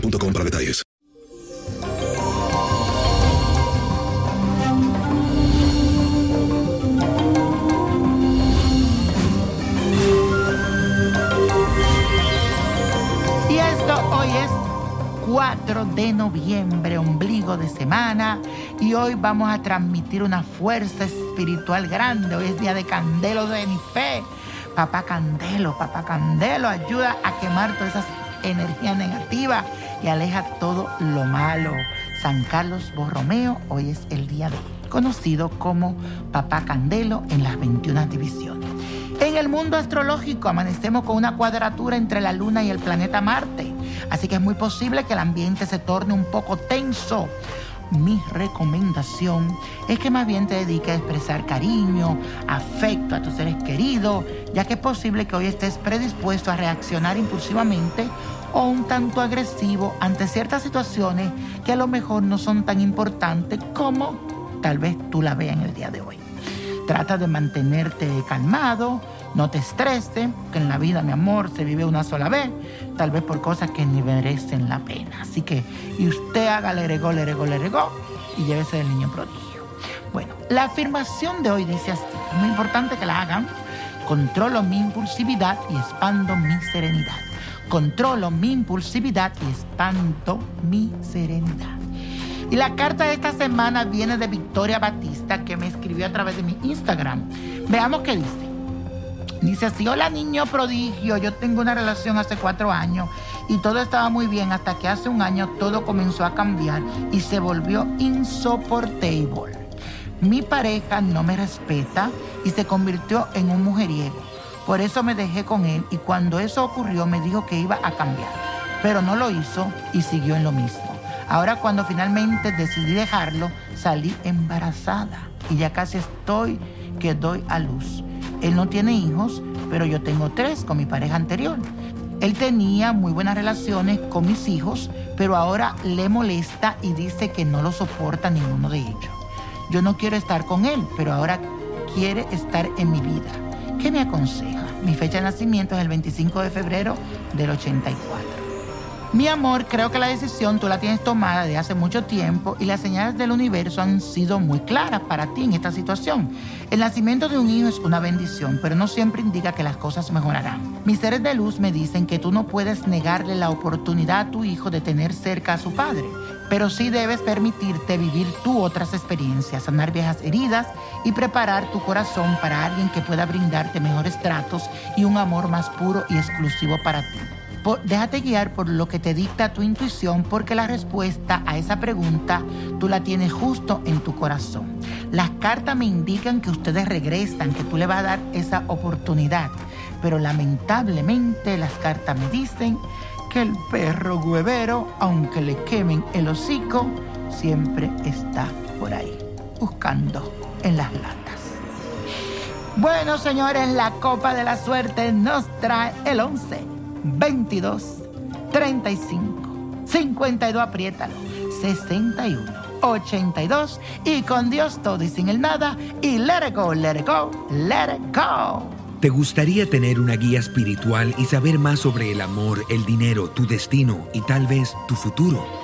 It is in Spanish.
para detalles. Y esto hoy es 4 de noviembre, ombligo de semana, y hoy vamos a transmitir una fuerza espiritual grande. Hoy es día de Candelo de mi fe. Papá Candelo, papá Candelo, ayuda a quemar todas esas energías negativas y aleja todo lo malo. San Carlos Borromeo, hoy es el día de hoy, conocido como Papá Candelo en las 21 divisiones. En el mundo astrológico amanecemos con una cuadratura entre la Luna y el planeta Marte, así que es muy posible que el ambiente se torne un poco tenso. Mi recomendación es que más bien te dediques a expresar cariño, afecto a tus seres queridos, ya que es posible que hoy estés predispuesto a reaccionar impulsivamente o un tanto agresivo ante ciertas situaciones que a lo mejor no son tan importantes como tal vez tú la veas en el día de hoy. Trata de mantenerte calmado, no te estreses, que en la vida, mi amor, se vive una sola vez, tal vez por cosas que ni merecen la pena. Así que, y usted haga le regó, le regó, le regó, y llévese del niño prodigio. Bueno, la afirmación de hoy dice así, es muy importante que la hagan, controlo mi impulsividad y expando mi serenidad. Controlo mi impulsividad y expando mi serenidad. Y la carta de esta semana viene de Victoria Batista, que me escribió a través de mi Instagram. Veamos qué dice. Dice así, hola niño prodigio, yo tengo una relación hace cuatro años y todo estaba muy bien hasta que hace un año todo comenzó a cambiar y se volvió insoportable. Mi pareja no me respeta y se convirtió en un mujeriego. Por eso me dejé con él y cuando eso ocurrió me dijo que iba a cambiar, pero no lo hizo y siguió en lo mismo. Ahora cuando finalmente decidí dejarlo, salí embarazada y ya casi estoy que doy a luz. Él no tiene hijos, pero yo tengo tres con mi pareja anterior. Él tenía muy buenas relaciones con mis hijos, pero ahora le molesta y dice que no lo soporta ninguno de ellos. Yo no quiero estar con él, pero ahora quiere estar en mi vida. ¿Qué me aconseja? Mi fecha de nacimiento es el 25 de febrero del 84. Mi amor, creo que la decisión tú la tienes tomada de hace mucho tiempo y las señales del universo han sido muy claras para ti en esta situación. El nacimiento de un hijo es una bendición, pero no siempre indica que las cosas mejorarán. Mis seres de luz me dicen que tú no puedes negarle la oportunidad a tu hijo de tener cerca a su padre, pero sí debes permitirte vivir tú otras experiencias, sanar viejas heridas y preparar tu corazón para alguien que pueda brindarte mejores tratos y un amor más puro y exclusivo para ti. Déjate guiar por lo que te dicta tu intuición porque la respuesta a esa pregunta tú la tienes justo en tu corazón. Las cartas me indican que ustedes regresan, que tú le vas a dar esa oportunidad, pero lamentablemente las cartas me dicen que el perro huevero, aunque le quemen el hocico, siempre está por ahí, buscando en las latas. Bueno, señores, la copa de la suerte nos trae el 11, 22, 35, 52, apriétalo, 61, 82 y con Dios todo y sin el nada y let it go, let it go, let it go. ¿Te gustaría tener una guía espiritual y saber más sobre el amor, el dinero, tu destino y tal vez tu futuro?